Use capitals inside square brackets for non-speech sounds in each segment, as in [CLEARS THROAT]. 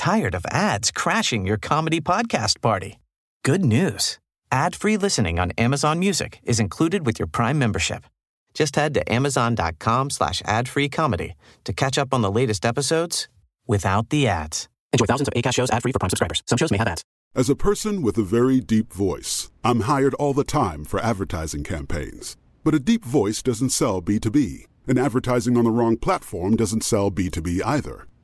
Tired of ads crashing your comedy podcast party? Good news. Ad-free listening on Amazon Music is included with your Prime membership. Just head to amazon.com slash ad-free comedy to catch up on the latest episodes without the ads. Enjoy thousands of ACAST shows ad-free for Prime subscribers. Some shows may have ads. As a person with a very deep voice, I'm hired all the time for advertising campaigns. But a deep voice doesn't sell B2B, and advertising on the wrong platform doesn't sell B2B either.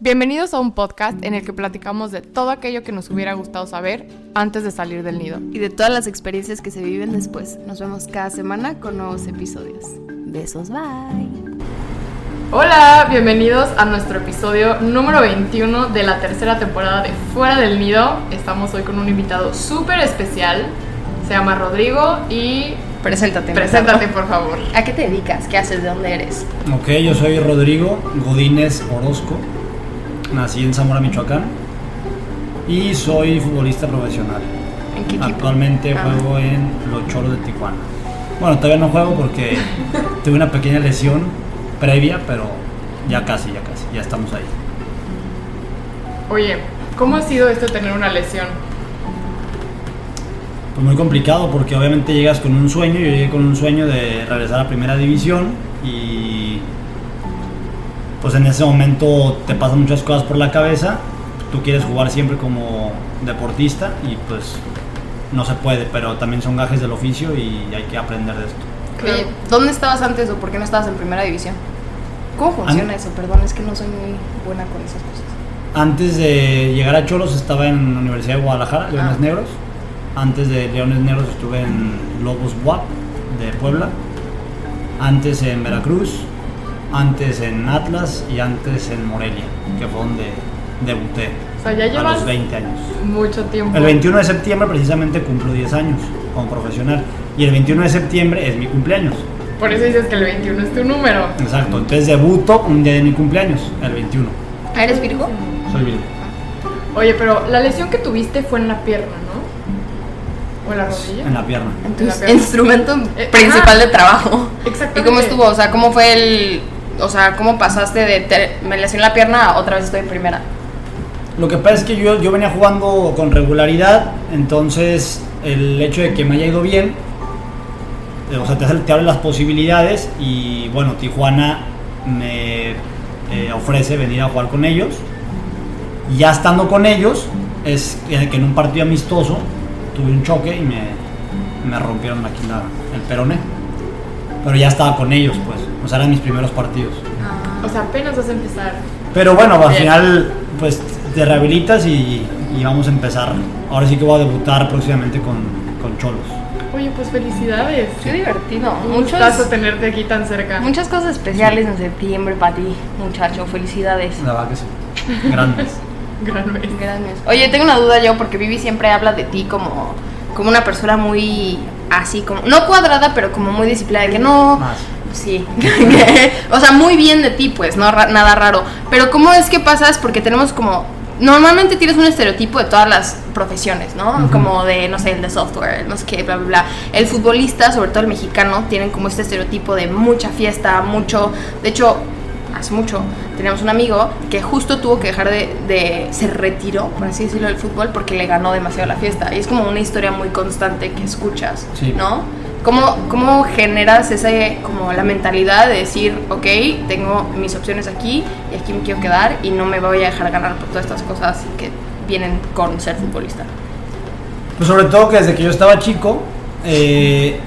Bienvenidos a un podcast en el que platicamos de todo aquello que nos hubiera gustado saber antes de salir del nido. Y de todas las experiencias que se viven después. Nos vemos cada semana con nuevos episodios. Besos, bye. Hola, bienvenidos a nuestro episodio número 21 de la tercera temporada de Fuera del Nido. Estamos hoy con un invitado súper especial. Se llama Rodrigo y Preséntate. preséntate por favor. ¿A qué te dedicas? ¿Qué haces? ¿De dónde eres? Ok, yo soy Rodrigo Godínez Orozco, nací en Zamora, Michoacán y soy futbolista profesional. ¿En qué? Actualmente Ah. juego en los Choros de Tijuana. Bueno, todavía no juego porque [LAUGHS] tuve una pequeña lesión previa, pero ya casi, ya casi, ya estamos ahí. Oye, ¿cómo ha sido esto tener una lesión? Pues muy complicado porque obviamente llegas con un sueño, yo llegué con un sueño de regresar a primera división y pues en ese momento te pasan muchas cosas por la cabeza, tú quieres jugar siempre como deportista y pues no se puede, pero también son gajes del oficio y hay que aprender de esto. Oye, ¿dónde estabas antes o por qué no estabas en primera división? ¿Cómo funciona An- eso? Perdón, es que no soy muy buena con esas cosas. Antes de llegar a Cholos estaba en la Universidad de Guadalajara, Leones Ah. Negros. Antes de Leones Negros estuve en Lobos WAP de Puebla. Antes en Veracruz. Antes en Atlas y antes en Morelia, que fue donde debuté O sea, ya a llevas los 20 años. mucho tiempo. El 21 de septiembre precisamente cumplo 10 años como profesional. Y el 21 de septiembre es mi cumpleaños. Por eso dices que el 21 es tu número. Exacto, entonces debuto un día de mi cumpleaños, el 21. ¿Ah, ¿Eres Virgo? Soy Virgo. Oye, pero la lesión que tuviste fue en la pierna, ¿no? ¿O en la rodilla? En la pierna. Entonces, pierna. instrumento Eh, principal de trabajo. Exactamente. ¿Y cómo estuvo? O sea, ¿cómo fue el... O sea, ¿cómo pasaste de... te- me lesioné la pierna a otra vez estoy en primera? Lo que pasa es que yo, yo venía jugando con regularidad, entonces el hecho de que me haya ido bien, eh, o sea, te, te abre las posibilidades y bueno, Tijuana me eh, ofrece venir a jugar con ellos. Ya estando con ellos, es que en un partido amistoso tuve un choque y me, me rompieron aquí la, el peroné. Pero ya estaba con ellos, pues, o sea, eran mis primeros partidos. O sea, apenas vas a empezar. Pero bueno, al final pues te rehabilitas y, y vamos a empezar. Ahora sí que voy a debutar próximamente con, con Cholos. Oye, pues felicidades. Qué divertido. Un Muchos, gustazo tenerte aquí tan cerca. muchas cosas especiales en septiembre para ti, muchacho. Felicidades. La verdad que sí. Grandes. [LAUGHS] Gran vez. Gracias. Oye, tengo una duda yo porque Vivi siempre habla de ti como, como una persona muy así, como no cuadrada, pero como muy disciplinada, que no... Más. Sí, [LAUGHS] o sea, muy bien de ti, pues, no ra- nada raro. Pero ¿cómo es que pasas? Porque tenemos como normalmente tienes un estereotipo de todas las profesiones, ¿no? Como de, no sé, el de software, no sé qué, bla, bla, bla. El futbolista, sobre todo el mexicano, tienen como este estereotipo de mucha fiesta, mucho... De hecho, hace mucho teníamos un amigo que justo tuvo que dejar de, de, se retiró, por así decirlo, del fútbol porque le ganó demasiado la fiesta. Y es como una historia muy constante que escuchas, Sí. ¿no? ¿Cómo, ¿Cómo generas ese, como la mentalidad de decir, ok, tengo mis opciones aquí y aquí me quiero quedar y no me voy a dejar ganar por todas estas cosas que vienen con ser futbolista? Pues sobre todo que desde que yo estaba chico, eh,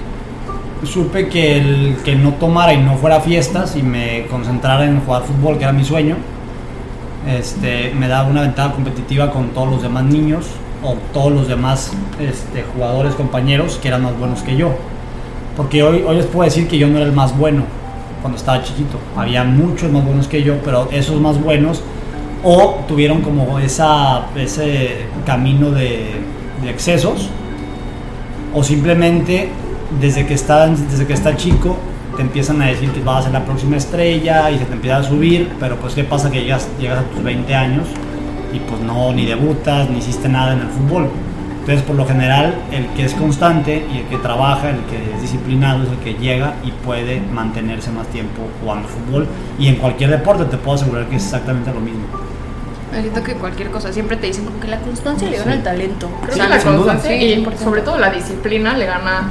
supe que el que no tomara y no fuera a fiestas y me concentrara en jugar fútbol, que era mi sueño, este, me daba una ventaja competitiva con todos los demás niños o todos los demás este, jugadores, compañeros que eran más buenos que yo. Porque hoy, hoy les puedo decir que yo no era el más bueno cuando estaba chiquito. Había muchos más buenos que yo, pero esos más buenos o tuvieron como esa, ese camino de, de excesos o simplemente desde que está desde que está chico te empiezan a decir que vas a ser la próxima estrella y se te empieza a subir, pero pues qué pasa que llegas, llegas a tus 20 años y pues no, ni debutas, ni hiciste nada en el fútbol. Entonces por lo general el que es constante y el que trabaja, el que es disciplinado es el que llega y puede mantenerse más tiempo jugando fútbol y en cualquier deporte te puedo asegurar que es exactamente lo mismo. Me siento que cualquier cosa, siempre te dicen como que la constancia le gana el talento. Creo Sí, que la sin duda. constancia Sí, y 100%. sobre todo la disciplina le gana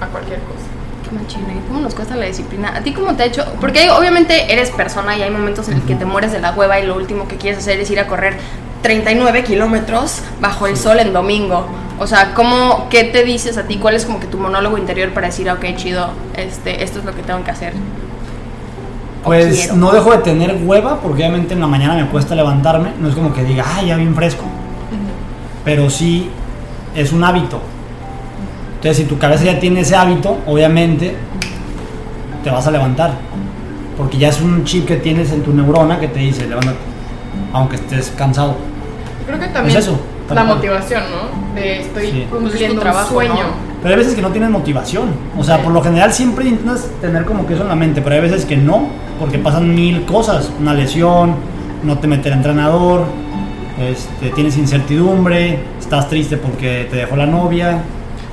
a cualquier cosa. Qué machina, ¿y ¿cómo nos cuesta la disciplina? ¿A ti cómo te ha hecho? Porque obviamente eres persona y hay momentos en los que te mueres de la hueva y lo último que quieres hacer es ir a correr 39 kilómetros bajo el sol en domingo. O sea, ¿cómo, ¿qué te dices a ti? ¿Cuál es como que tu monólogo interior para decir, ok, chido, este, esto es lo que tengo que hacer? Pues no dejo de tener hueva porque obviamente en la mañana me cuesta levantarme, no es como que diga, ah, ya bien fresco, pero sí es un hábito. Entonces si tu cabeza ya tiene ese hábito, obviamente te vas a levantar, porque ya es un chip que tienes en tu neurona que te dice, levántate, aunque estés cansado. Creo que también Es eso, la cual. motivación, ¿no? De estoy Sí. Cumpliendo trabajo, un sueño. ¿no? Pero hay veces que no tienes motivación. O sea, Sí. por lo general siempre intentas tener como que eso en la mente, pero hay veces que no, porque pasan mil cosas. Una lesión, no te mete el entrenador, este, tienes incertidumbre, estás triste porque te dejó la novia.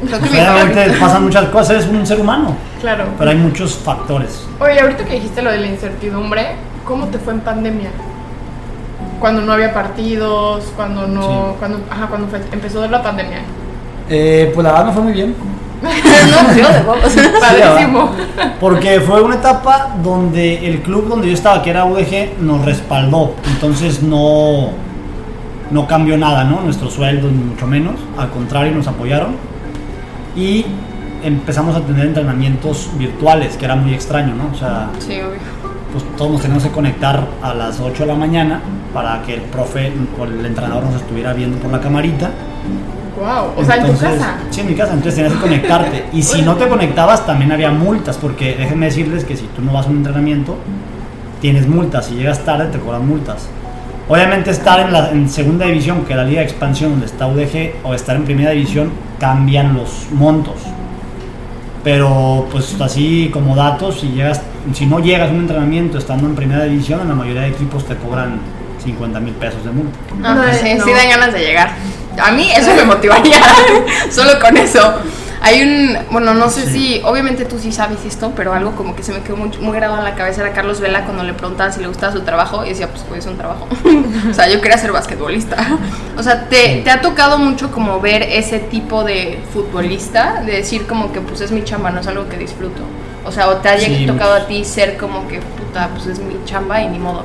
Creo que obviamente pasan muchas cosas, eres un ser humano, Claro. pero hay muchos factores. Oye, ahorita que dijiste lo de la incertidumbre, ¿cómo te fue en pandemia? Cuando no había partidos, cuando no, Sí. cuando, ajá, cuando fue- empezó la pandemia. Eh, pues la verdad no fue muy bien. [LAUGHS] no, huevos. Padrísimo. Porque fue una etapa donde el club donde yo estaba, que era UDG, nos respaldó. Entonces no, no cambió nada, ¿no? Nuestros sueldos, ni mucho menos. Al contrario, nos apoyaron. Y empezamos a tener entrenamientos virtuales, que era muy extraño, ¿no? O sea, Sí, obvio. pues todos nos teníamos que conectar a las 8 de la mañana para que el profe o el entrenador nos estuviera viendo por la camarita. Wow. O sea, en tu Entonces, casa. Sí, en mi casa, entonces tenías que conectarte. [LAUGHS] Y si no te conectabas, también había multas, porque déjenme decirles que si tú no vas a un entrenamiento, tienes multas. Si llegas tarde, te cobran multas. Obviamente estar en, la, en segunda división, que es la liga de expansión donde está UDG, o estar en primera división, cambian los montos. Pero pues así como datos, si, llegas, si no llegas a un entrenamiento estando en primera división, en la mayoría de equipos te cobran 50 mil pesos de multa. Pues sí, no. sí dan ganas de llegar. A mí eso me motivaría, [LAUGHS] solo con eso. Hay un, bueno, no sé Sí. si, obviamente tú sí sabes esto, pero algo como que se me quedó muy, muy grabado en la cabeza era Carlos Vela cuando le preguntaban si le gustaba su trabajo y decía, pues, pues es un trabajo. [LAUGHS] o sea, yo quería ser basquetbolista. o sea, ¿te, ¿te ha tocado mucho como ver ese tipo de futbolista? De decir como que pues es mi chamba, no es algo que disfruto. O sea, o te ha Sí, tocado a ti ser como que, puta, pues es mi chamba y ni modo.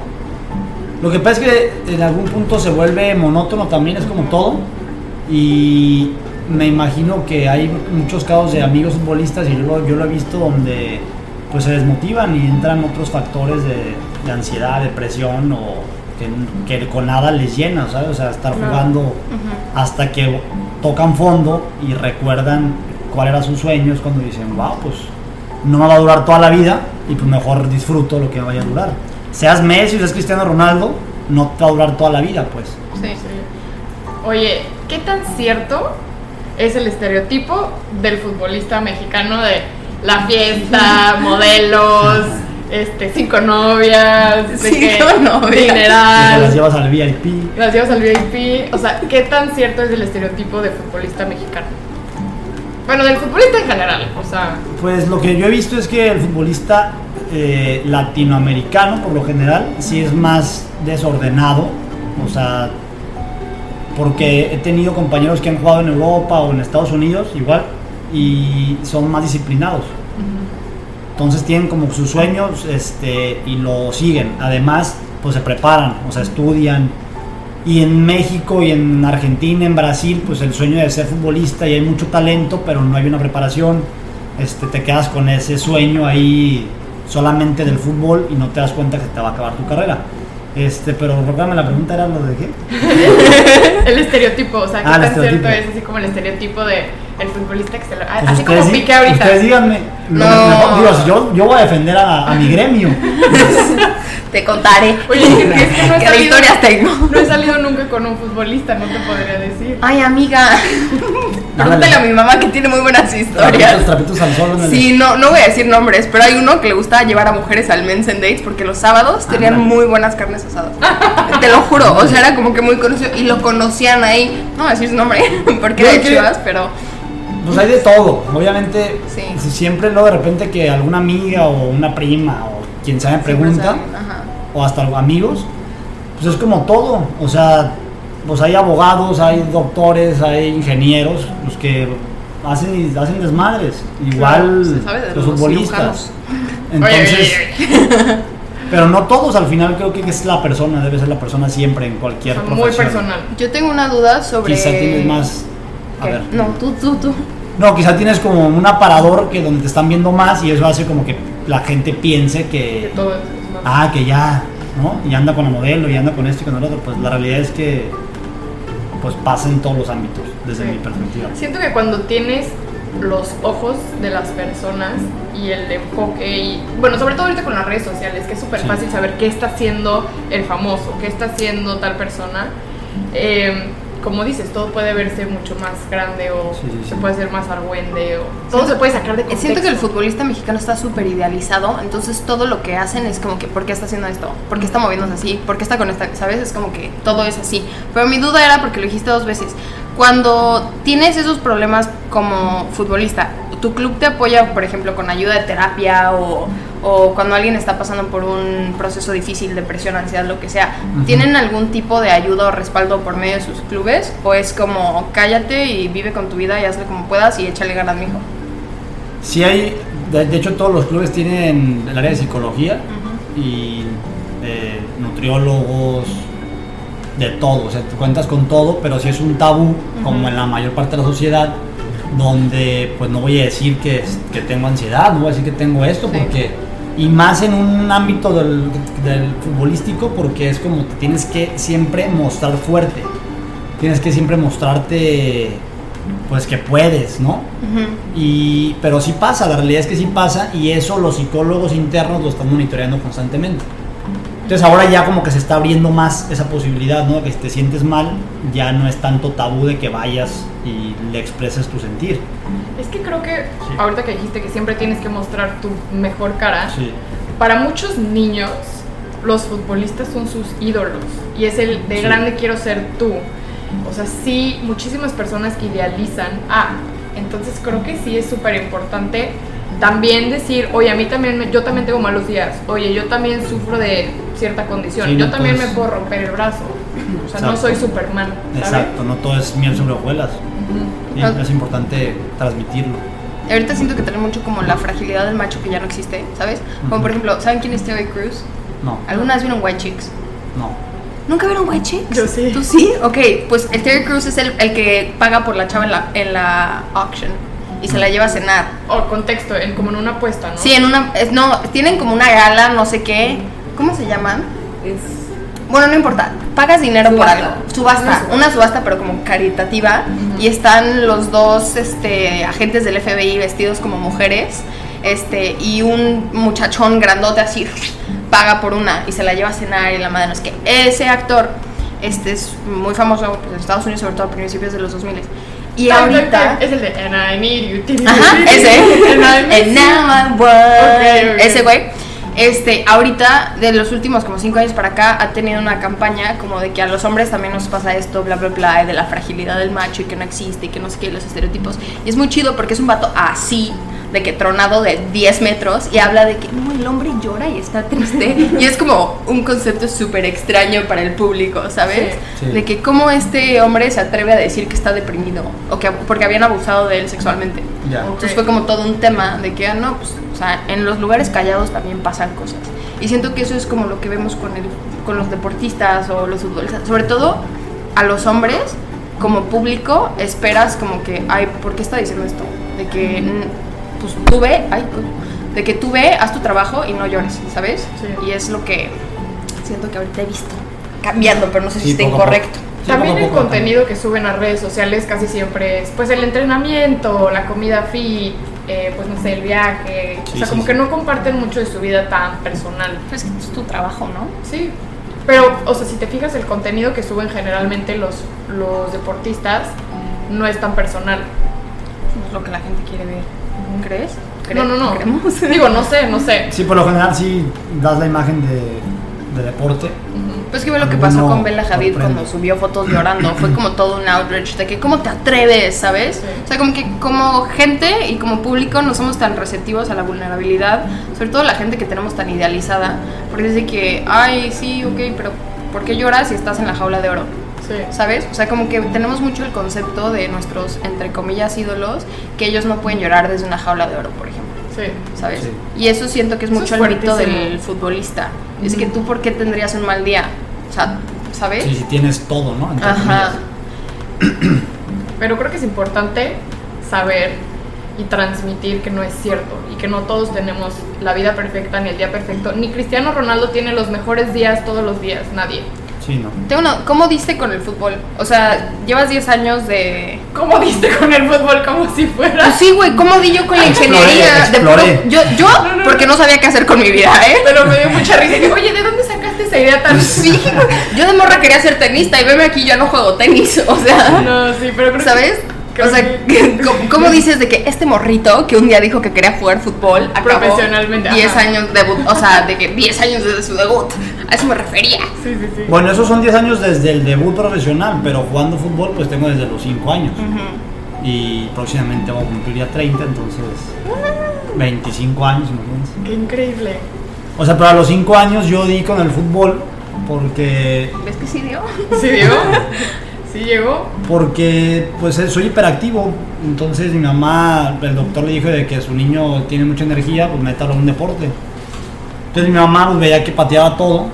Lo que pasa es que en algún punto se vuelve monótono también, es como todo. Y me imagino que hay muchos casos de amigos futbolistas y yo lo, yo lo he visto donde pues se desmotivan y entran otros factores de, de ansiedad, depresión o que, que con nada les llena, ¿sabes? O sea, estar jugando hasta que tocan fondo y recuerdan cuál era sus sueños cuando dicen, wow, pues no me va a durar toda la vida y pues mejor disfruto lo que me vaya a durar. Seas Messi seas Cristiano Ronaldo, no te va a durar toda la vida, pues. Sí. Oye, ¿qué tan cierto es el estereotipo del futbolista mexicano de la fiesta, [LAUGHS] modelos, este, cinco novias, de Cinco que novias. Que las dineral, llevas al VIP. las llevas al VIP. O sea, ¿qué tan cierto es el estereotipo de futbolista mexicano? Bueno, del futbolista en general, o sea, Pues lo que yo he visto es que el futbolista eh, latinoamericano, por lo general, sí es más desordenado. O sea, porque he tenido compañeros que han jugado en Europa o en Estados Unidos, igual, y son más disciplinados. Entonces tienen como sus sueños este, y lo siguen. Además, pues se preparan, o sea, estudian. Y en México y en Argentina, en Brasil, pues el sueño de ser futbolista y hay mucho talento, pero no hay una preparación. Este, te quedas con ese sueño ahí solamente del fútbol y no te das cuenta que te va a acabar tu carrera. Este, pero recuérdame, la pregunta era lo de qué. [LAUGHS] [LAUGHS] el estereotipo, o sea, ¿qué Ah, el tan cierto es así como el estereotipo de el futbolista que se lo... Pues así como ustedes pique ahorita. Ustedes díganme. No. mejor- digo, si yo, yo voy a defender a, a mi gremio. [LAUGHS] Te contaré. Oye, es que, es que no he ¿Qué salido, victorias tengo? no he salido nunca con un futbolista, no te podría decir. Ay, amiga. Pregúntale a mi mamá que tiene muy buenas Trapitos, historias. trapitos al sol Sí, no, no voy a decir nombres, pero hay uno que le gustaba llevar a mujeres al Men's and Dates porque los sábados tenían muy buenas carnes asadas. Te lo juro, o sea, era como que muy conocido y lo conocían ahí. No voy a decir su nombre [LAUGHS] porque era de ¿Por qué? Chivas, pero Pues hay de todo, obviamente. Sí. Siempre luego de repente que alguna amiga o una prima o quien sea me pregunta, o hasta amigos, pues es como todo. O sea, pues hay abogados, hay doctores, hay ingenieros, los que hacen, hacen desmadres. Igual de los los futbolistas. Entonces, [LAUGHS] pero no todos, al final creo que es la persona, debe ser la persona siempre en cualquier. Muy profesión. personal. Yo tengo una duda sobre. Quizá tienes más. A ¿Qué? ver. No, tú, tú, tú. No, quizá tienes como un aparador que donde te están viendo más y eso hace como que la gente piense Que que, todo es es más- ah, que ya, ¿no? Y anda con la modelo y anda con esto y con el otro. Pues la realidad es que, pues pasa en todos los ámbitos, desde Sí. mi perspectiva. Siento que cuando tienes los ojos de las personas y el enfoque y bueno, sobre todo ahorita con las redes sociales, que es súper Sí. fácil saber qué está haciendo el famoso, qué está haciendo tal persona. eh, como dices, todo puede verse mucho más grande o Sí, sí, sí. se puede ser más argüende o todo Siento- se puede sacar de contexto. Siento que el futbolista mexicano está súper idealizado, entonces todo lo que hacen es como que, ¿por qué está haciendo esto? ¿Por qué está moviéndose así? ¿Por qué está con esta? ¿Sabes? Es como que todo es así. Pero mi duda era, porque lo dijiste dos veces, cuando tienes esos problemas como futbolista, ¿tu club te apoya, por ejemplo, con ayuda de terapia o, o cuando alguien está pasando por un proceso difícil, depresión, ansiedad, lo que sea, ¿tienen algún tipo de ayuda o respaldo por medio de sus clubes? ¿O es como cállate y vive con tu vida y hazle como puedas y échale ganas, mijo? Sí hay, de, hecho todos los clubes tienen el área de psicología y eh, nutriólogos, de todo, o sea, te cuentas con todo, pero sí es un tabú, como en la mayor parte de la sociedad, donde pues no voy a decir que, que tengo ansiedad, no voy a decir que tengo esto, Sí. porque, y más en un ámbito del, del futbolístico, porque es como te tienes que siempre mostrar fuerte, tienes que siempre mostrarte pues que puedes, ¿no? Y, pero sí pasa, la realidad es que sí pasa y eso los psicólogos internos lo están monitoreando constantemente. Entonces ahora ya como que se está abriendo más esa posibilidad, ¿no? Que si te sientes mal, ya no es tanto tabú de que vayas y le expreses tu sentir. Es que creo que Sí. ahorita que dijiste que siempre tienes que mostrar tu mejor cara, Sí. para muchos niños los futbolistas son sus ídolos y es el de Sí. grande quiero ser tú. O sea, sí, muchísimas personas que idealizan, ah, entonces creo que sí es súper importante también decir, oye, a mí también, me- yo también tengo malos días, oye, yo también sufro de cierta condición, Sí, yo no también puedes- me puedo romper el brazo, o sea, no soy Superman, ¿sabes? Exacto, no todo es miel sobre hojuelas. Sí, Ah. Es importante transmitirlo. Ahorita siento que trae mucho como la fragilidad del macho que ya no existe, ¿sabes? Como por ejemplo, ¿saben quién es Terry Crews? No, ¿Alguna vez vieron White Chicks? no. ¿Nunca vieron White Chicks? Yo sí. ¿Tú sí? Ok, pues el Terry Crews es el, el que paga por la chava en la, en la auction y se la lleva a cenar. O contexto, en, como en una apuesta, ¿no? Sí, en una... es- no, tienen como una gala, no sé qué. ¿Cómo se llaman? Es... Bueno, no importa. Pagas dinero Subasta. por algo. Subasta. Una subasta. Una subasta, pero como caritativa. Y están los dos este, agentes del FBI vestidos como mujeres. Este, y un muchachón grandote así paga por una y se la lleva a cenar y la madre no es que ese actor este es muy famoso pues, en Estados Unidos sobre todo a principios de los 2000 y ahorita Es el de And I need you. Ajá, [LAUGHS] ese. And [LAUGHS] now I want. Ok, ok. Ese güey. Este, ahorita, de los últimos como cinco años para acá, ha tenido una campaña como de que a los hombres también nos pasa esto, bla, bla, bla, de la fragilidad del macho y que no existe y que no sé qué, los estereotipos. Y es muy chido porque es un vato así, de que tronado de 10 metros y habla de que no, el hombre llora y está triste. [LAUGHS] y es como un concepto súper extraño para el público, ¿sabes? Sí, sí. De que cómo este hombre se atreve a decir que está deprimido o que porque habían abusado de él sexualmente. Entonces fue como todo un tema de que, ah, no, pues, o sea, en los lugares callados también pasan cosas. Y siento que eso es como lo que vemos con, el, con los deportistas o los futbolistas. Sobre todo a los hombres, como público, esperas como que, ay, ¿por qué está diciendo esto? De que, pues tú ve, ay, de que tú ve, haz tu trabajo y no llores, ¿sabes? Sí. Y es lo que siento que ahorita he visto cambiando, pero no sé si Sí, está incorrecto. Sí, También poco el poco contenido que suben a redes sociales casi siempre es pues el entrenamiento, la comida fit, eh, pues no sé, el viaje. Sí, o sea, sí, como sí. que no comparten mucho de su vida tan personal. Pues es que es tu trabajo, ¿no? Sí. Pero, o sea, si te fijas, el contenido que suben generalmente los, los deportistas no es tan personal. No es lo que la gente quiere ver. ¿Crees? No, no, no. ¿Creemos? [LAUGHS] Digo, no sé, no sé. Sí, por lo general sí das la imagen de, de deporte. Pues que ve lo que pasó con Bella Hadid sorprende. cuando subió fotos llorando. Fue como todo un outrage de que cómo te atreves, ¿sabes? Sí. O sea, como que como gente y como público no somos tan receptivos a la vulnerabilidad, sobre todo la gente que tenemos tan idealizada, porque es de que, ay, sí, ok, pero ¿por qué lloras si estás en la jaula de oro? Sí. ¿Sabes? O sea, como que tenemos mucho el concepto de nuestros, entre comillas, ídolos, que ellos no pueden llorar desde una jaula de oro, por ejemplo. Sí. ¿sabes? Sí. Y eso siento que es Eso mucho es el mito del futbolista. Es que tú, ¿por qué tendrías un mal día? O sea, ¿sabes? Sí, sí tienes todo, ¿no? Entre Ajá. comillas. [CLEARS THROAT] Pero creo que es importante saber y transmitir que no es cierto y que no todos tenemos la vida perfecta ni el día perfecto. Ni Cristiano Ronaldo tiene los mejores días todos los días, nadie. Sí, ¿no? Tengo una- ¿Cómo diste con el fútbol? O sea, llevas 10 años de... ¿Cómo diste con el fútbol como si fuera? Pues sí, güey, ¿cómo di yo con la Exploré, ingeniería? De exploré. puro- yo, yo porque no sabía qué hacer con mi vida, ¿eh? Pero me dio mucha risa. Dije, Oye, ¿de dónde sacaste esa idea tan Sí, güey. yo de morra quería ser tenista y veme aquí, yo no juego tenis, [LAUGHS] o sea... No, sí, pero creo que- ¿Sabes? Creo O sea, que- [LAUGHS] ¿cómo, cómo dices de que este morrito que un día dijo que quería jugar fútbol acabó Profesionalmente, 10 ajá. años debut, o sea, de que 10 años desde su debut. A eso me refería. Sí, sí, sí. Bueno, esos son 10 años desde el debut profesional, pero jugando fútbol pues tengo desde los 5 años. Y próximamente voy a cumplir ya 30, entonces 25 años, imagínense. Qué increíble. O sea, pero a los 5 años yo di con el fútbol porque ¿Ves que sí dio? ¿Sí llegó? [LAUGHS] ¿Sí llegó? porque pues eh, soy hiperactivo. Entonces mi mamá, el doctor le dijo de que su niño tiene mucha energía, pues métalo en un deporte. Entonces mi mamá pues, veía que pateaba todo.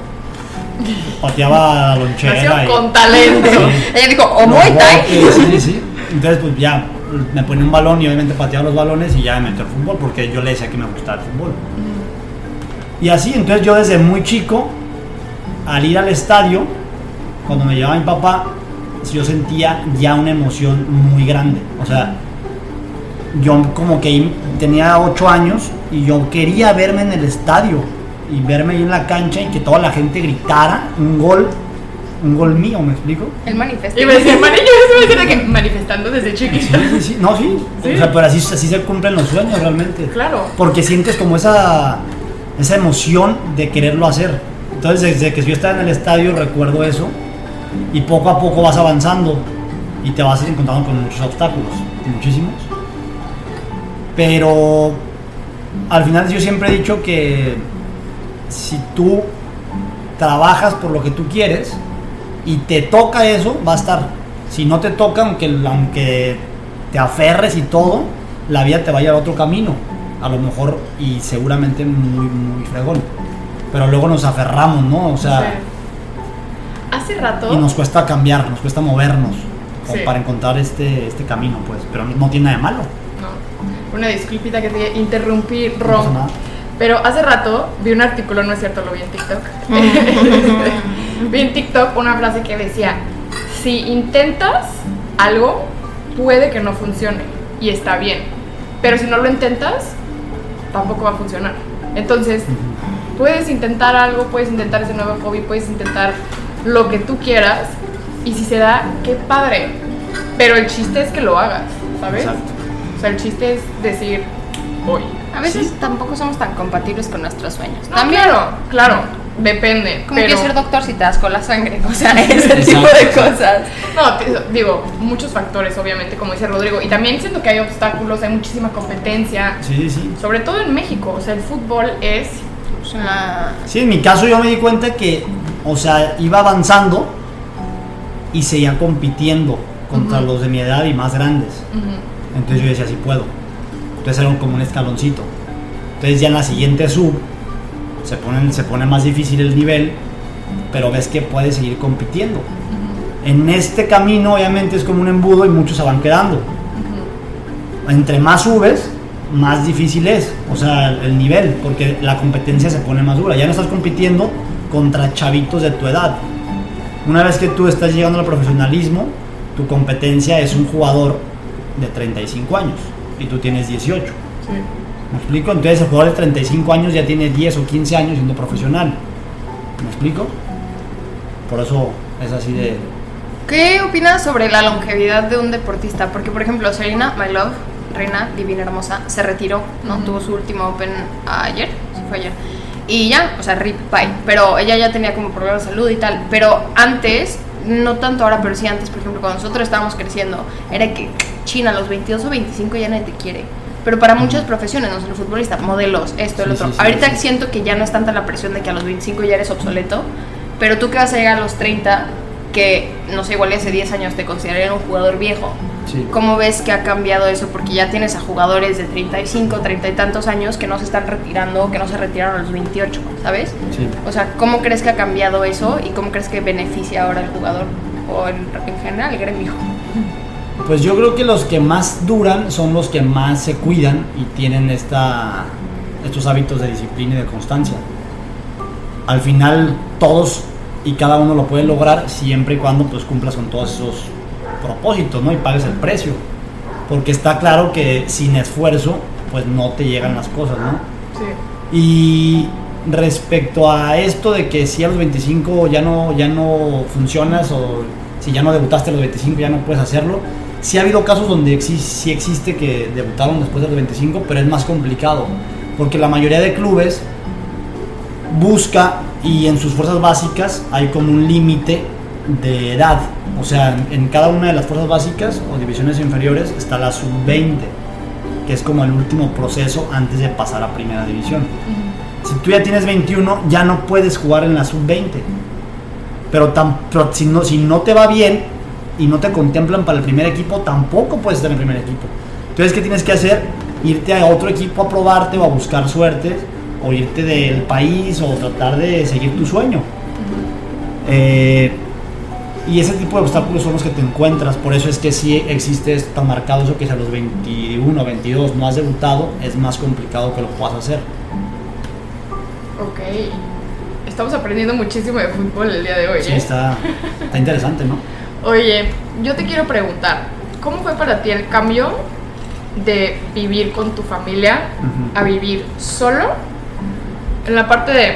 Pateaba lonchera. Y- con talento. Sí. Ella dijo, o Thai. botes, Sí, sí. Entonces, pues ya me ponía un balón y obviamente pateaba los balones y ya me metió al fútbol porque yo le decía que me gustaba el fútbol. Y así, entonces yo desde muy chico, al ir al estadio, cuando me llevaba mi papá, yo sentía ya una emoción muy grande. O sea, yo como que tenía 8 años y yo quería verme en el estadio y verme ahí en la cancha y que toda la gente gritara un gol, un gol mío, ¿me explico? El manifiesto. Y me decía, que manifestando desde chiquita. Sí, sí, sí. No, sí. ¿Sí? O sea, pero así, así se cumplen los sueños realmente. Claro. Porque sientes como esa, esa emoción de quererlo hacer. Entonces, desde que yo estaba en el estadio, recuerdo eso. Y poco a poco vas avanzando. Y te vas encontrando con muchos obstáculos. Muchísimos. Pero al final yo siempre he dicho que si tú trabajas por lo que tú quieres y te toca eso, va a estar. Si no te toca, aunque, aunque te aferres y todo, la vida te va a a otro camino. A lo mejor y seguramente muy, muy fregón. Pero luego nos aferramos, ¿no? O sea. Hace rato. y nos cuesta cambiar, nos cuesta movernos Sí. para encontrar este, este camino, pues. Pero no, no tiene nada de malo. No, una disculpita que te interrumpí, No pasa Ron. nada. Pero hace rato vi un artículo, no es cierto, lo vi en TikTok. [LAUGHS] vi en TikTok una frase que decía, si intentas algo, puede que no funcione y está bien. Pero si no lo intentas, tampoco va a funcionar. Entonces, puedes intentar algo, puedes intentar ese nuevo hobby, puedes intentar lo que tú quieras y si se da, qué padre. Pero el chiste es que lo hagas, ¿sabes? Exacto. O sea, el chiste es decir, voy. A veces tampoco somos tan compatibles con nuestros sueños. No, También, claro, claro, depende. como pero... quieres ser doctor si te das con la sangre, o sea, [LAUGHS] ese tipo de cosas. No, digo, muchos factores, obviamente, como dice Rodrigo. Y también siento que hay obstáculos, hay muchísima competencia. Sí, sí, sí. Sobre todo en México. O sea, el fútbol es. Es una- Sí, en mi caso yo me di cuenta que, o sea, iba avanzando y seguía compitiendo contra los de mi edad y más grandes. Entonces yo decía, sí puedo. Entonces era como un escaloncito. Entonces ya en la siguiente sub se pone, se pone más difícil el nivel, pero ves que puedes seguir compitiendo. En este camino obviamente es como un embudo y muchos se van quedando. Entre más subes, más difícil es, o sea, el nivel, porque la competencia se pone más dura. Ya no estás compitiendo contra chavitos de tu edad. Una vez que tú estás llegando al profesionalismo, tu competencia es un jugador de 35 años y tú tienes 18. ¿Me explico? Entonces el jugador de 35 años ya tiene 10 o 15 años siendo profesional. ¿Me explico? Por eso es así de... ¿Qué opinas sobre la longevidad de un deportista? Porque, por ejemplo, Serena, my love, reina, divina, hermosa, se retiró, ¿no? Tuvo su último Open ayer, sí fue ayer. Y ya, o sea, rip, bye. Pero ella ya tenía como problemas de salud y tal. Pero antes, no tanto ahora, pero sí antes, por ejemplo, cuando nosotros estábamos creciendo, era que China a los 22 o 25 ya nadie te quiere. Pero para muchas profesiones, no solo futbolista, modelos, esto, el Sí, otro. sí, sí, Ahorita siento que ya no es tanta la presión de que a los 25 ya eres obsoleto. Pero tú que vas a llegar a los 30, que no sé, igual hace 10 años te considerarían un jugador viejo. Sí. ¿Cómo ves que ha cambiado eso? Porque ya tienes a jugadores de 35, 30 y tantos años que no se están retirando, que no se retiraron a los 28, ¿sabes? Sí. O sea, ¿cómo crees que ha cambiado eso y cómo crees que beneficia ahora al jugador o en, en general el gremio? Pues yo creo que los que más duran son los que más se cuidan y tienen esta, estos hábitos de disciplina y de constancia. Al final todos y cada uno lo puede lograr siempre y cuando pues cumplas con todos esos propósitos, ¿no? Y pagues el precio. Porque está claro que sin esfuerzo pues no te llegan las cosas, ¿no? Sí. Y respecto a esto de que si a los 25 ya no, ya no funcionas o si ya no debutaste a los 25 ya no puedes hacerlo, sí ha habido casos donde exi- sí existe que debutaron después de los 25, pero es más complicado, porque la mayoría de clubes busca y en sus fuerzas básicas hay como un límite de edad, o sea, en, cada una de las fuerzas básicas o divisiones inferiores está la sub-20, que es como el último proceso antes de pasar a primera división. Si tú ya tienes 21, ya no puedes jugar en la sub-20. Pero, tam- pero si, no, si no te va bien y no te contemplan para el primer equipo, tampoco puedes estar en el primer equipo. Entonces, ¿qué tienes que hacer? Irte a otro equipo a probarte o a buscar suerte, o irte del país, o tratar de seguir tu sueño. Eh, y ese tipo de obstáculos son los que te encuentras. Por eso es que sí existe esto tan marcado, eso que si a los 21, 22 no has debutado, es más complicado que lo puedas hacer. Ok. Estamos aprendiendo muchísimo de fútbol el día de hoy, Sí, ¿eh? está, está interesante, ¿no? [LAUGHS] Oye, yo te quiero preguntar, ¿cómo fue para ti el cambio de vivir con tu familia Ujú. a vivir solo? En la parte de,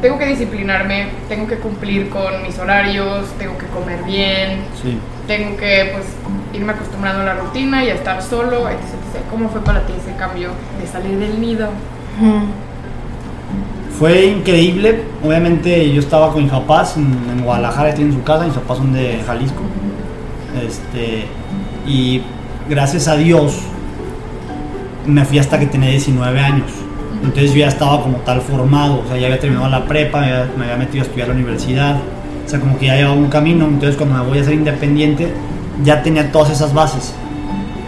tengo que disciplinarme, tengo que cumplir con mis horarios, tengo que comer bien, Sí. tengo que pues irme acostumbrando a la rutina y a estar solo, etc, etc. ¿Cómo fue para ti ese cambio de salir del nido? Fue increíble. Obviamente yo estaba con mis papás en, en Guadalajara, tienen su casa, mis papás son de Jalisco. Este, y gracias a Dios me fui hasta que tenía 19 años. Entonces yo ya estaba como tal formado, o sea, ya había terminado la prepa, me había, me había metido a estudiar a la universidad, o sea, como que ya llevaba un camino. Entonces cuando me voy a ser independiente, ya tenía todas esas bases.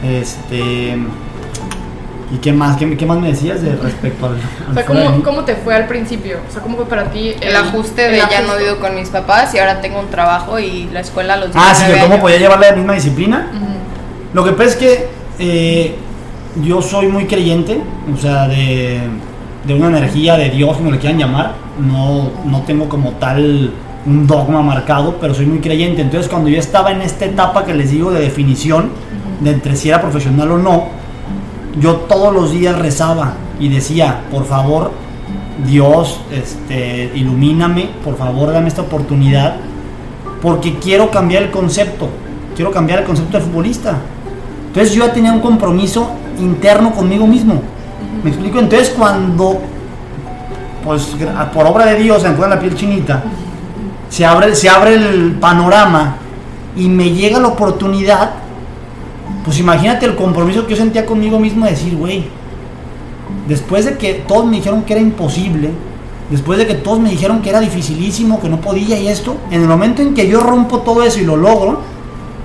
Este, ¿Y qué más? ¿Qué, qué más me decías de respecto al... al O sea, ¿cómo? ¿cómo te fue al principio? O sea, ¿cómo fue para ti El, ajuste de el ya no ajuste? vivo con mis papás y ahora tengo un trabajo y la escuela a los Ah, sí, 19 de cómo años. podía llevar la misma disciplina. Ujú. Lo que pasa es que eh, yo soy muy creyente, o sea, de, de una energía de Dios, como le quieran llamar. No, no tengo como tal un dogma marcado, pero soy muy creyente. Entonces, cuando yo estaba en esta etapa que les digo de definición, de entre si era profesional o no, yo todos los días rezaba y decía, por favor, Dios, este, ilumíname, por favor, dame esta oportunidad, porque quiero cambiar el concepto, quiero cambiar el concepto de futbolista. Entonces yo ya tenía un compromiso interno conmigo mismo. Me explico, entonces cuando, pues por obra de Dios, se me la piel chinita, se abre, se abre el panorama y me llega la oportunidad, pues imagínate el compromiso que yo sentía conmigo mismo de decir, güey, después de que todos me dijeron que era imposible, después de que todos me dijeron que era dificilísimo, que no podía y esto, en el momento en que yo rompo todo eso y lo logro,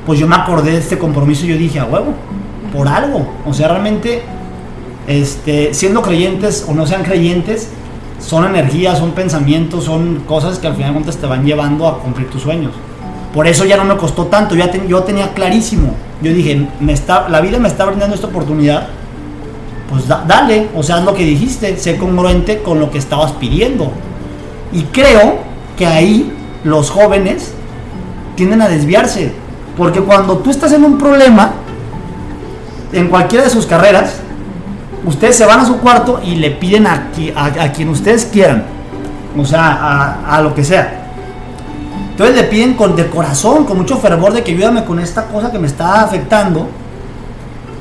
pues yo me acordé de este compromiso y yo dije, a huevo, por algo. O sea, realmente, este, siendo creyentes o no sean creyentes, son energías, son pensamientos, son cosas que al final de cuentas te van llevando a cumplir tus sueños. Por eso ya no me costó tanto, ya ten- yo tenía clarísimo. Yo dije, me está, la vida me está brindando esta oportunidad, pues da- dale, o sea, haz lo que dijiste, sé congruente con lo que estabas pidiendo. Y creo que ahí los jóvenes tienden a desviarse, porque cuando tú estás en un problema, en cualquiera de sus carreras, ustedes se van a su cuarto y le piden a, a- quien ustedes quieran, o sea, a, lo que sea. Entonces le piden con, de corazón, con mucho fervor, de que ayúdame con esta cosa que me está afectando.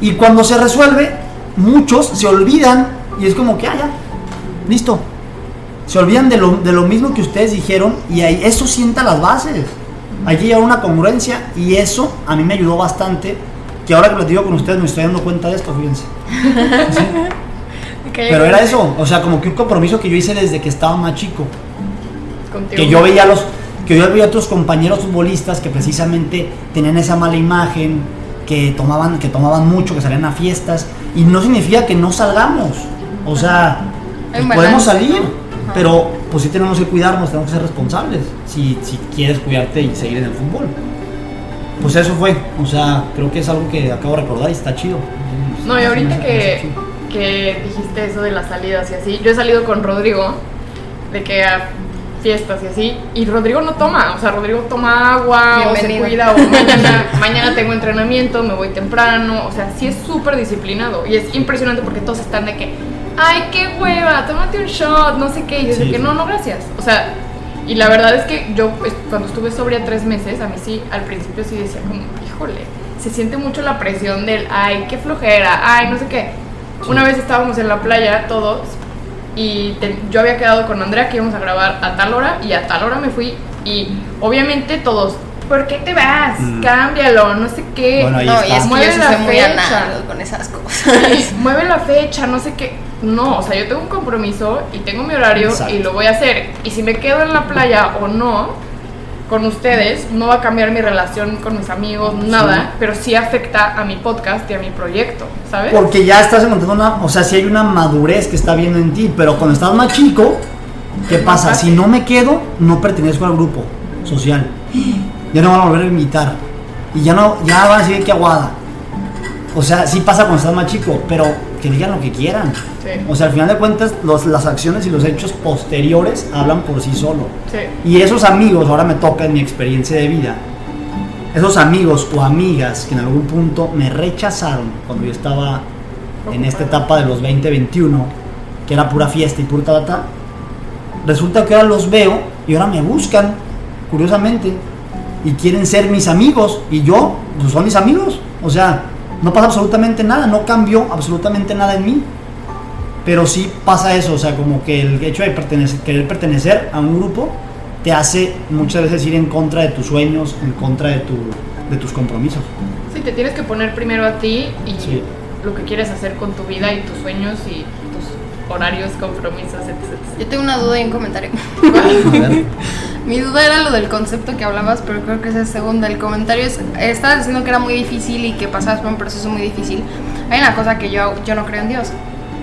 Y cuando se resuelve, muchos se olvidan y es como que, ah, ya, listo. Se olvidan de lo, de lo mismo que ustedes dijeron y ahí eso sienta las bases. Allí lleva una congruencia y eso a mí me ayudó bastante. Que ahora que lo digo con ustedes me estoy dando cuenta de esto, fíjense. [LAUGHS] Pero era eso, o sea, como que un compromiso que yo hice desde que estaba más chico. Contigo. Que yo veía a los que yo veía a otros compañeros futbolistas que precisamente tenían esa mala imagen, que tomaban que tomaban mucho, que salían a fiestas y no significa que no salgamos. O sea, [LAUGHS] pues podemos salir, pero pues sí tenemos que cuidarnos, tenemos que ser responsables si, si quieres cuidarte y seguir en el fútbol. Pues eso fue, o sea, creo que es algo que acabo de recordar y está chido. No, y ahorita que, que dijiste eso de las salidas y así, yo he salido con Rodrigo, de que a fiestas y así, y Rodrigo no toma, o sea, Rodrigo toma agua o se cuida, o mañana, [LAUGHS] mañana tengo entrenamiento, me voy temprano, o sea, sí es súper disciplinado, y es impresionante porque todos están de que, ay, qué hueva, tómate un shot, no sé qué, y yo de Sí, que sí. no, no, gracias, o sea, y la verdad es que yo pues, cuando estuve sobria tres meses, a mí sí, al principio sí decía como, híjole, se siente mucho la presión del, ay, qué flojera, ay, no sé qué. Una vez estábamos en la playa todos y te- yo había quedado con Andrea que íbamos a grabar a tal hora y a tal hora me fui y obviamente todos, ¿por qué te vas? Mm. Cámbialo, no sé qué. Bueno, ahí No, y es que Mueve yo la muy fecha. anal con esas cosas. Sí, mueve la fecha, no sé qué. No, o sea, yo tengo un compromiso y tengo mi horario Exacto. y lo voy a hacer. Y si me quedo en la playa o no con ustedes, no va a cambiar mi relación con mis amigos, nada, pero sí afecta a mi podcast y a mi proyecto, ¿sabes? Porque ya estás encontrando una, o sea, si hay una madurez que está viendo en ti, pero cuando estás más chico, ¿qué pasa? Si no me quedo, no pertenezco al grupo social. Ya no van a volver a invitar. Y ya no, ya van a decir que aguada. O sea, sí pasa cuando estás más chico, pero que digan lo que quieran. Sí. O sea, al final de cuentas, los- las acciones y los hechos posteriores hablan por sí solo. Sí. Y esos amigos, ahora me toca en mi experiencia de vida, esos amigos o amigas que en algún punto me rechazaron cuando yo estaba en esta etapa de los 20-21, que era pura fiesta y pura tata, resulta que ahora los veo y ahora me buscan, curiosamente, y quieren ser mis amigos, y yo, pues son mis amigos. O sea, no pasa absolutamente nada, no cambió absolutamente nada en mí. Pero sí pasa eso, o sea, como que el hecho de pertenecer, querer pertenecer a un grupo te hace muchas veces ir en contra de tus sueños, en contra de, tu, de tus compromisos. Sí, te tienes que poner primero a ti y Sí. lo que quieres hacer con tu vida y tus sueños y tus horarios, compromisos, etc. Yo tengo una duda y un comentario. [LAUGHS] Mi duda era lo del concepto que hablabas, pero creo que esa es segunda. El comentario es, estabas diciendo que era muy difícil y que pasabas por un proceso muy difícil. Hay una cosa que yo, yo no creo en Dios.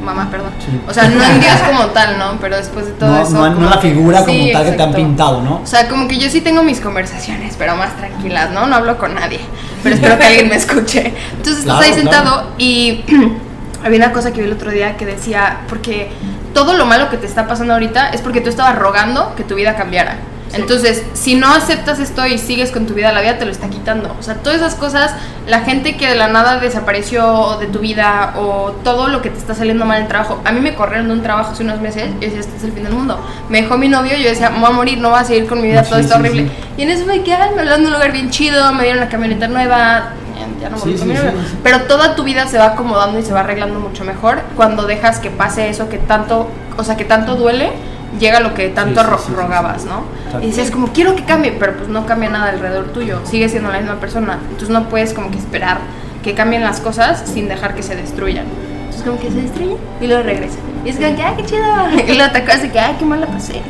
Mamá, perdón. Sí. O sea, no en [LAUGHS] Dios como tal, ¿no? Pero después de todo No, eso... no, no la figura como Sí, tal que te han exacto. pintado, ¿no? O sea, como que yo sí tengo mis conversaciones, pero más tranquilas, ¿no? No hablo con nadie, pero espero que alguien me escuche. Entonces estás Claro, ahí claro. sentado y [CLEARS THROAT] había una cosa que vi el otro día que decía, porque todo lo malo que te está pasando ahorita es porque tú estabas rogando que tu vida cambiara. Entonces, si no aceptas esto y sigues con tu vida, la vida te lo está quitando. O sea, todas esas cosas, la gente que de la nada desapareció de tu vida o todo lo que te está saliendo mal en el trabajo. A mí me corrieron de un trabajo hace unos meses y decía, este es el fin del mundo. Me dejó mi novio y yo decía, me voy a morir, no voy a seguir con mi vida, Sí, todo está sí, horrible. sí. Y en eso me quedé, me hablando de un lugar bien chido, me dieron la camioneta nueva, ya, no Sí, sí, mi sí, novio. sí. Pero toda tu vida se va acomodando y se va arreglando mucho mejor cuando dejas que pase eso que tanto, o sea, que tanto duele, llega lo que tanto Sí, sí, ro- sí, sí, rogabas, sí. ¿no? Exacto. Y dices como, quiero que cambie, pero pues no cambia nada alrededor tuyo, sigue siendo la misma persona. Entonces no puedes como que esperar que cambien las cosas sin dejar que se destruyan. Entonces como que se destruyen y luego regresan. Y es como que, ay, qué chido. [LAUGHS] Y luego te acuerdas de que, ay, qué mal la pasé.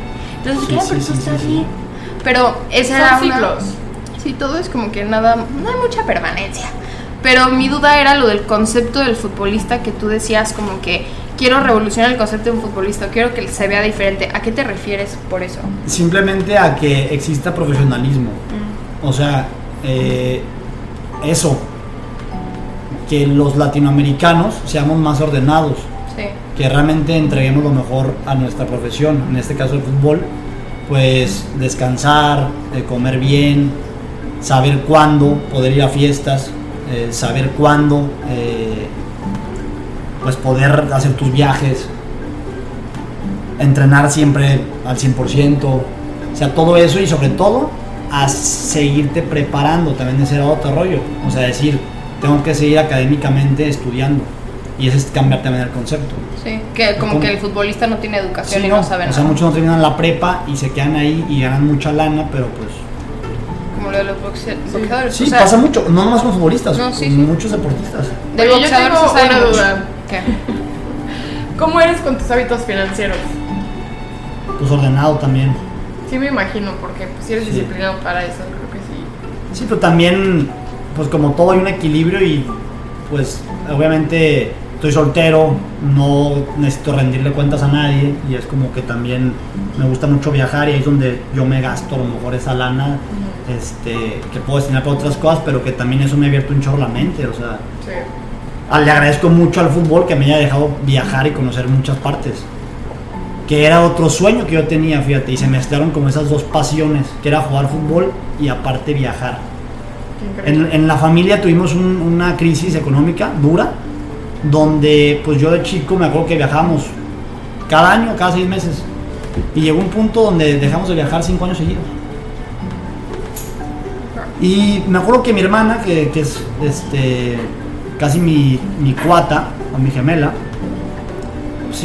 Entonces, ¿qué? sí, pero sí, tú sí, estás sí. bien. Pero esa Son era una- ciclos. Sí, todo es como que nada, no hay mucha permanencia. Pero mi duda era lo del concepto del futbolista que tú decías como que quiero revolucionar el concepto de un futbolista, quiero que se vea diferente. ¿A qué te refieres por eso? Simplemente a que exista profesionalismo. O sea, eh, eso, que los latinoamericanos seamos más ordenados, Sí. que realmente entreguemos lo mejor a nuestra profesión, en este caso el fútbol, pues descansar, eh, comer bien, saber cuándo poder ir a fiestas, eh, saber cuándo pues poder hacer tus viajes, entrenar siempre al 100%, o sea, todo eso y sobre todo a seguirte preparando, también ese era otro rollo, o sea, decir, tengo que seguir académicamente estudiando y ese es cambiar también el concepto. Sí, que como ¿Cómo? que el futbolista no tiene educación Sí, y no, no sabe o nada. sea, muchos no terminan la prepa y se quedan ahí y ganan mucha lana, pero pues Como lo de los boxe- boxeadores. sí, o sea, pasa mucho, no nomás con futbolistas, No, sí, con sí. muchos deportistas. Del Oye, yo boxeador tengo una mucho. duda. ¿Qué? ¿Cómo eres con tus hábitos financieros? Pues ordenado también. Sí me imagino, porque pues, si eres Sí. disciplinado para eso, creo que sí. Sí, pero también, pues como todo hay un equilibrio y pues obviamente estoy soltero, no necesito rendirle cuentas a nadie y es como que también me gusta mucho viajar y ahí es donde yo me gasto a lo mejor esa lana este, que puedo destinar para otras cosas, pero que también eso me ha abierto un chorro la mente, o sea, Sí. Ah, Le agradezco mucho al fútbol que me haya dejado viajar y conocer muchas partes. Que era otro sueño que yo tenía, fíjate, y se mezclaron como esas dos pasiones, que era jugar fútbol y aparte viajar. En, en la familia tuvimos un- una crisis económica dura, donde pues yo de chico me acuerdo que viajábamos cada año, cada seis meses. Y llegó un punto donde dejamos de viajar cinco años seguidos. Y me acuerdo que mi hermana, que, que es este, casi mi, mi cuata o mi gemela,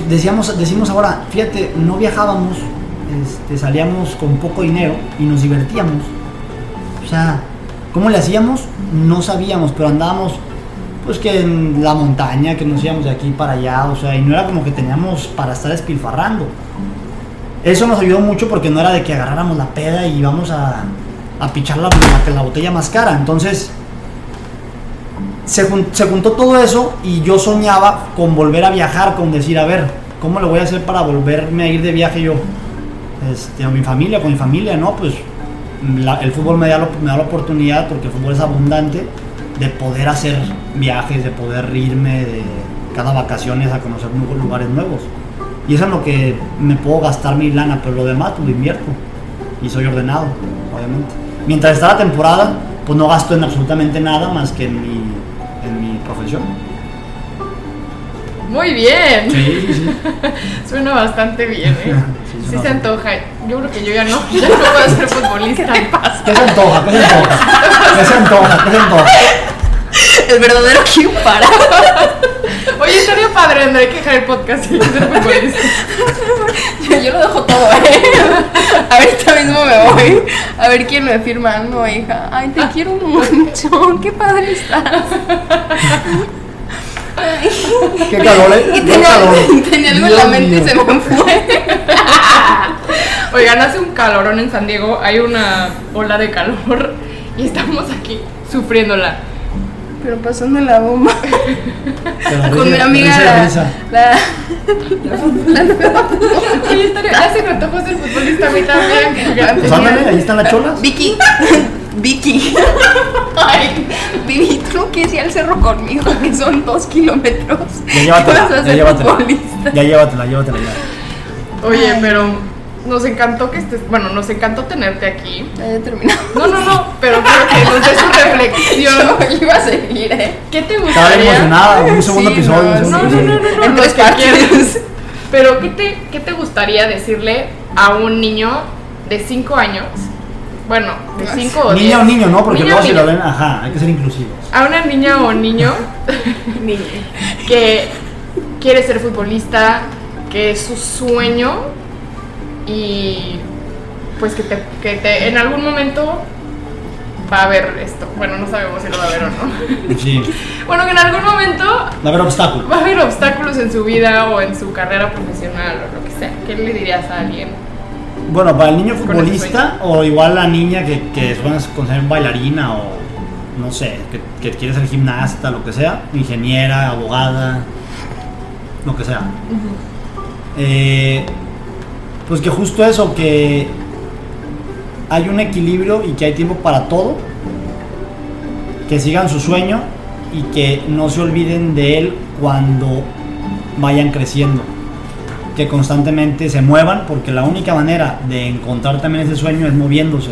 decíamos, decimos ahora, fíjate, no viajábamos, este, salíamos con poco dinero y nos divertíamos. O sea, ¿cómo le hacíamos? No sabíamos, pero andábamos, pues que en la montaña, que nos íbamos de aquí para allá, o sea, y no era como que teníamos para estar despilfarrando. Eso nos ayudó mucho porque no era de que agarráramos la peda y íbamos a, a pichar la, la, la botella más cara. Entonces, se, jun- se juntó todo eso y yo soñaba con volver a viajar, con decir, a ver, ¿cómo le voy a hacer para volverme a ir de viaje yo? Este, a mi familia, con mi familia, ¿no? Pues la- el fútbol me da, la- me da la oportunidad, porque el fútbol es abundante, de poder hacer viajes, de poder irme de cada vacaciones a conocer nuevos lugares nuevos. Y eso es lo que me puedo gastar mi lana, pero lo demás pues lo invierto. Y soy ordenado, obviamente. Mientras está la temporada, pues no gasto en absolutamente nada más que en mi profesión. Muy bien. Sí, sí. [LAUGHS] Suena bastante bien, ¿eh? [LAUGHS] Sí, se antoja. Yo creo que yo ya no, [LAUGHS] ya no puedo ser futbolista. ¿Qué se antoja? ¿Qué se antoja? ¿Qué se antoja? ¿Qué se antoja? El verdadero Q para. Oye, estaría padre, André, que dejar el podcast y ser futbolista. Yo, lo dejo todo, ¿eh? [LAUGHS] Ahorita mismo me voy. A ver quién me firma. No, hija. Ay, te quiero mucho. Qué padre estás. ¿Qué calor, eh? Y ¿Qué tenía, calor? [LAUGHS] tenía algo en la mente mío. y se me fue. [LAUGHS] Oigan, hace un calorón en San Diego, hay una ola de calor y estamos aquí sufriéndola. Pero pasando la bomba. [LAUGHS] Pero Con mi amiga. La, la, [LAUGHS] la nueva ya se me antojó ser futbolista a mí también. Pues ándale, ahí están las cholas. Vicky. Vicky. [LAUGHS] Ay, Vivi, tú no quieres ir al cerro conmigo, que son dos kilómetros. Ya llévatela, ya llévatela. Ya llévatela, llévatela ya. Oye, pero nos encantó que estés. Bueno, nos encantó tenerte aquí. Ya he terminado. No, no, no, pero quiero que nos des tu reflexión. Yo iba a seguir, ¿eh? ¿Qué te Estaba gustaría? bien emocionada, un segundo Sí, episodio. un No, no, no, no, no, En tres partes. Pero, ¿qué te, ¿qué te gustaría decirle a un niño de 5 años? bueno, de 5 o 10. Niña o niño, ¿no? Porque luego si lo ven, ajá, hay que ser inclusivos. A una niña o niño que quiere ser futbolista, que es su sueño y pues que, te, que te- en algún momento va a haber esto. Bueno, no sabemos si lo va a ver o no. [LAUGHS] Sí. Bueno, que en algún momento Va a haber obstáculos. va a haber obstáculos en su vida o en su carrera profesional o lo que sea. ¿Qué le dirías a alguien? Bueno, para el niño futbolista o igual la niña que, que suena con ser bailarina o no sé, que, que quiere ser gimnasta, lo que sea, ingeniera, abogada, lo que sea. Eh, pues que justo eso, que hay un equilibrio y que hay tiempo para todo, que sigan su sueño y que no se olviden de él cuando vayan creciendo que constantemente se muevan, porque la única manera de encontrar también ese sueño es moviéndose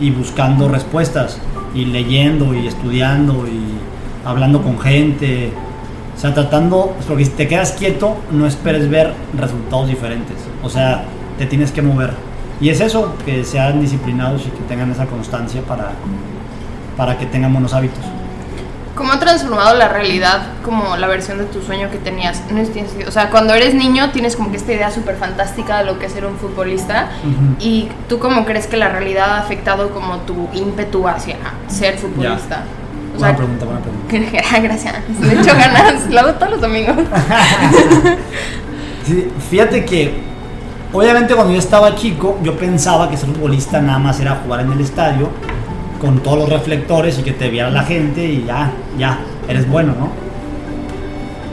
y buscando respuestas y leyendo y estudiando y hablando con gente. O sea, tratando, porque si te quedas quieto, no esperes ver resultados diferentes. O sea, te tienes que mover. Y es eso, que sean disciplinados y que tengan esa constancia para, para que tengan buenos hábitos. ¿Cómo ha transformado la realidad como la versión de tu sueño que tenías? O sea, cuando eres niño tienes como que esta idea súper fantástica de lo que es ser un futbolista Ujú. y tú cómo crees que la realidad ha afectado como tu ímpetu hacia ser futbolista. O Buena sea, pregunta, buena pregunta. [LAUGHS] gracias. De hecho ganas, [LAUGHS] lo hago todos los domingos. [LAUGHS] Sí, fíjate que obviamente cuando yo estaba chico yo pensaba que ser futbolista nada más era jugar en el estadio con todos los reflectores y que te viera la gente y ya, ya, eres bueno, ¿no?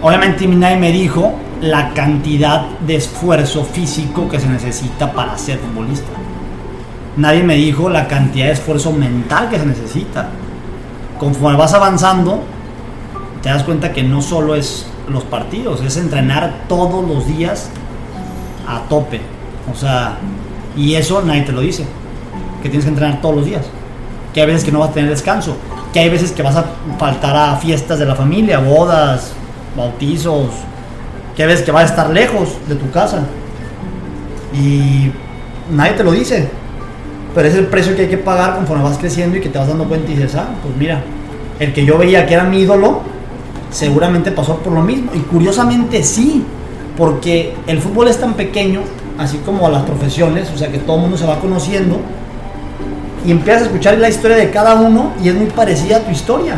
Obviamente nadie me dijo la cantidad de esfuerzo físico que se necesita para ser futbolista. Nadie me dijo la cantidad de esfuerzo mental que se necesita. Conforme vas avanzando, te das cuenta que no solo es los partidos, es entrenar todos los días a tope. O sea, y eso nadie te lo dice, que tienes que entrenar todos los días, que hay veces que no vas a tener descanso, que hay veces que vas a faltar a fiestas de la familia, bodas, bautizos, que hay veces que vas a estar lejos de tu casa. Y nadie te lo dice, pero es el precio que hay que pagar conforme vas creciendo y que te vas dando cuenta y dices, ah, pues mira, el que yo veía que era mi ídolo, seguramente pasó por lo mismo. Y curiosamente sí, porque el fútbol es tan pequeño, así como las profesiones, o sea que todo mundo se va conociendo y empiezas a escuchar la historia de cada uno y es muy parecida a tu historia.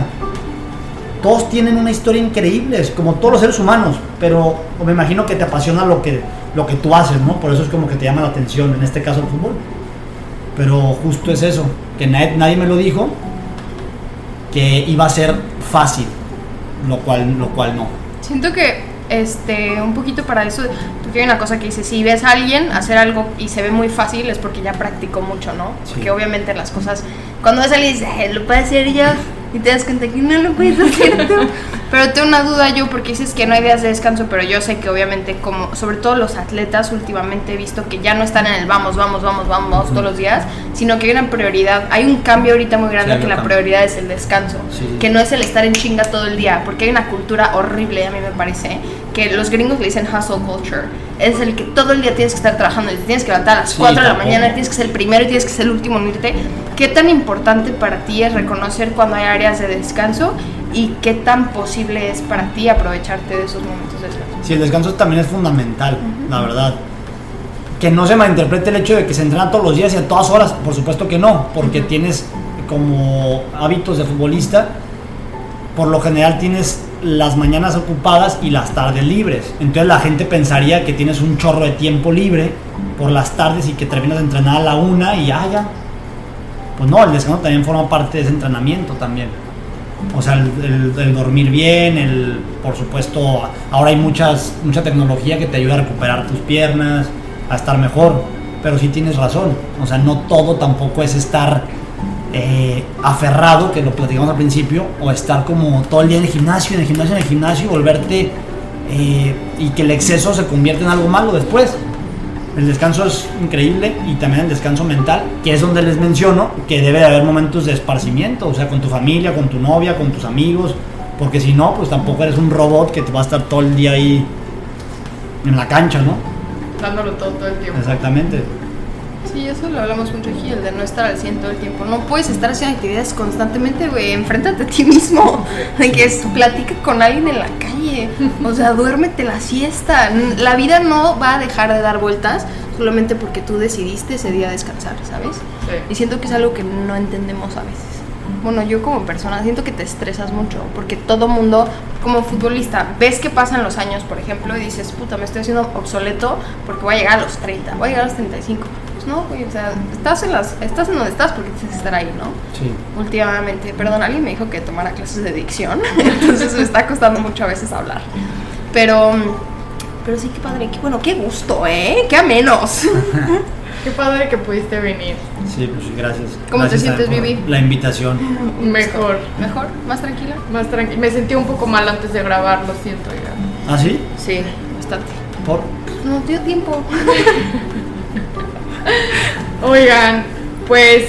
Todos tienen una historia increíble, como todos los seres humanos, pero me imagino que te apasiona lo que, lo que tú haces, ¿no? Por eso es como que te llama la atención, en este caso el fútbol. Pero justo es eso, que nadie, nadie me lo dijo, que iba a ser fácil, lo cual, lo cual no. Siento que este un poquito para eso, porque hay una cosa que dice, si ves a alguien hacer algo y se ve muy fácil es porque ya practicó mucho, ¿no? Sí. Porque obviamente las cosas, cuando ves a alguien y dices, "Ay, lo puedo hacer yo, y te das cuenta que no lo puedes hacer tú. [LAUGHS] Pero tengo una duda yo, porque dices que no hay días de descanso, pero yo sé que obviamente como, sobre todo los atletas últimamente he visto que ya no están en el vamos, vamos, vamos, vamos, todos los días, sino que hay una prioridad, hay un cambio ahorita muy grande Sí, que la cambio. prioridad es el descanso, Sí. que no es el estar en chinga todo el día, porque hay una cultura horrible, a mí me parece, que los gringos le dicen hustle culture, es el que todo el día tienes que estar trabajando, y te tienes que levantar a las Sí, 4 de la mañana, tienes que ser el primero y tienes que ser el último en irte. ¿Qué tan importante para ti es reconocer cuando hay áreas de descanso y qué tan posible es para ti aprovecharte de esos momentos de descanso? Sí, el descanso también es fundamental, la verdad. Que no se malinterprete el hecho de que se entrena todos los días y a todas horas, por supuesto que no, porque tienes como hábitos de futbolista, por lo general tienes las mañanas ocupadas y las tardes libres. Entonces la gente pensaría que tienes un chorro de tiempo libre por las tardes y que terminas de entrenar a la una y ya, ya. Pues no, el descanso también forma parte de ese entrenamiento también. O sea, el, dormir bien, el, por supuesto, ahora hay muchas, mucha tecnología que te ayuda a recuperar tus piernas, a estar mejor. Pero sí tienes razón. O sea, no todo tampoco es estar eh, aferrado, que lo platicamos al principio, o estar como todo el día en el gimnasio, en el gimnasio, en el gimnasio y volverte eh, y que el exceso se convierta en algo malo después. El descanso es increíble y también el descanso mental, que es donde les menciono que debe de haber momentos de esparcimiento, o sea, con tu familia, con tu novia, con tus amigos, porque si no, pues tampoco eres un robot que te va a estar todo el día ahí en la cancha, ¿no? Dándolo todo, todo el tiempo. Exactamente. Sí, eso lo hablamos mucho aquí, el de no estar al 100 todo el tiempo. No puedes estar haciendo actividades constantemente, güey. Enfréntate a ti mismo. [LAUGHS] De que es, platica con alguien en la calle. O sea, duérmete la siesta. La vida no va a dejar de dar vueltas solamente porque tú decidiste ese día descansar, ¿sabes? Sí. Y siento que es algo que no entendemos a veces. Bueno, yo como persona siento que te estresas mucho porque todo mundo, como futbolista, ves que pasan los años, por ejemplo, y dices, puta, me estoy haciendo obsoleto porque voy a llegar a los 30, voy a llegar a los 35. No, güey, o sea, estás en, las, estás en donde estás porque tienes que estar ahí, ¿no? Sí. Últimamente, perdón, alguien me dijo que tomara clases de dicción, [LAUGHS] entonces me está costando mucho a veces hablar. Pero, pero sí, qué padre, qué bueno, qué gusto, ¿eh? Qué a menos. [LAUGHS] Qué padre que pudiste venir. Sí, pues gracias. ¿Cómo te sientes, Vivi? La invitación. Mejor. ¿Mejor? ¿Más tranquila? Más tranquilo. Me sentí un poco mal antes de grabar, lo siento, oiga. ¿Ah, sí? Sí, bastante. ¿Por? No dio tiempo. [LAUGHS] [LAUGHS] Oigan, pues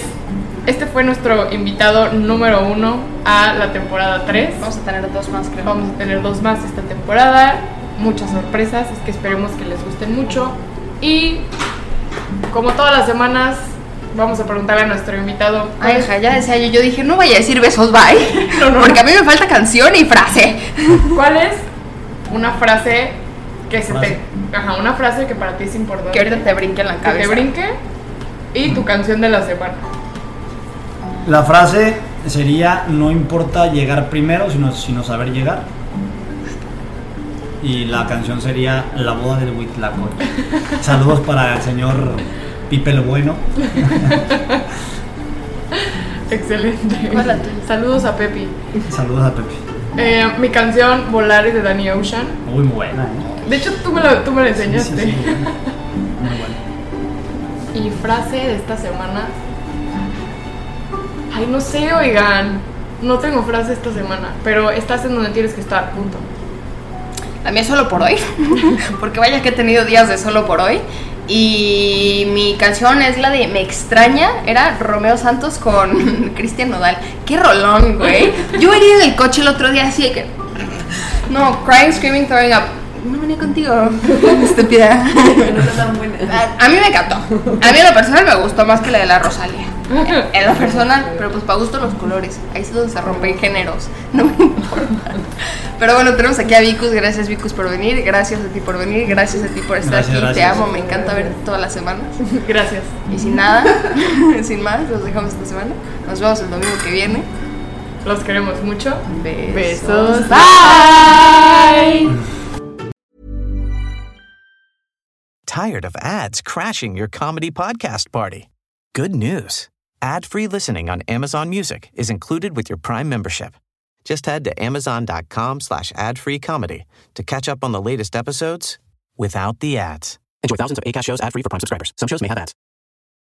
este fue nuestro invitado número uno a la temporada 3. Vamos a tener dos más, creo. Vamos a tener dos más esta temporada, muchas sorpresas, es que esperemos que les gusten mucho. Y como todas las semanas, vamos a preguntarle a nuestro invitado. Ay, ¿cuál- hija, ya decía yo, yo dije, no vaya a decir besos, bye. [LAUGHS] No, no, porque a mí me falta canción y frase. ¿Cuál es una frase que se Frase. te. Ajá, una frase que para ti es importante. Que ahorita te brinque en la que cabeza. te brinque. Y tu canción de la semana. La frase sería, no importa llegar primero, sino, sino saber llegar. Y la canción sería La boda del Huitlacoche. [LAUGHS] Saludos para el señor Pipe el Bueno. [LAUGHS] Excelente. Saludos a Pepi. Saludos a Pepe. Eh, mi canción Volar es de Danny Ocean. Muy buena, ¿eh? De hecho, tú me, lo, tú me la enseñaste. sí, sí, muy buena. Y frase de esta semana. Ay, no sé, oigan. No tengo frase esta semana, pero estás en donde tienes que estar, punto. La es solo por hoy. [LAUGHS] porque vaya que he tenido días de solo por hoy. Y mi canción es la de Me extraña. Era Romeo Santos con [LAUGHS] Cristian Nodal. Qué rolón, güey. Yo venía en el coche el otro día así de que. No, crying, screaming, throwing up. No venía contigo. [LAUGHS] Estúpida. A, mí me encantó. A mí en lo personal me gustó más que la de la Rosalía. En lo personal, pero pues para gusto los colores. Ahí es donde se rompen géneros. No me importa. Pero bueno, tenemos aquí a Vicus. Gracias, Vicus, por venir. Gracias a ti por venir. Gracias a ti por estar Gracias, aquí. Te amo, me encanta verte todas las semanas. [LAUGHS] Gracias. Y sin nada, [LAUGHS] sin más, los dejamos esta semana. Nos vemos el domingo que viene. Los queremos mucho. Besos. Besos. Bye. Tired of ads crashing your comedy podcast party? Good news. Ad-free listening on Amazon Music is included with your Prime membership. Just head to amazon.com slash ad-free comedy to catch up on the latest episodes without the ads. Enjoy thousands of ACAST shows ad-free for Prime subscribers. Some shows may have ads.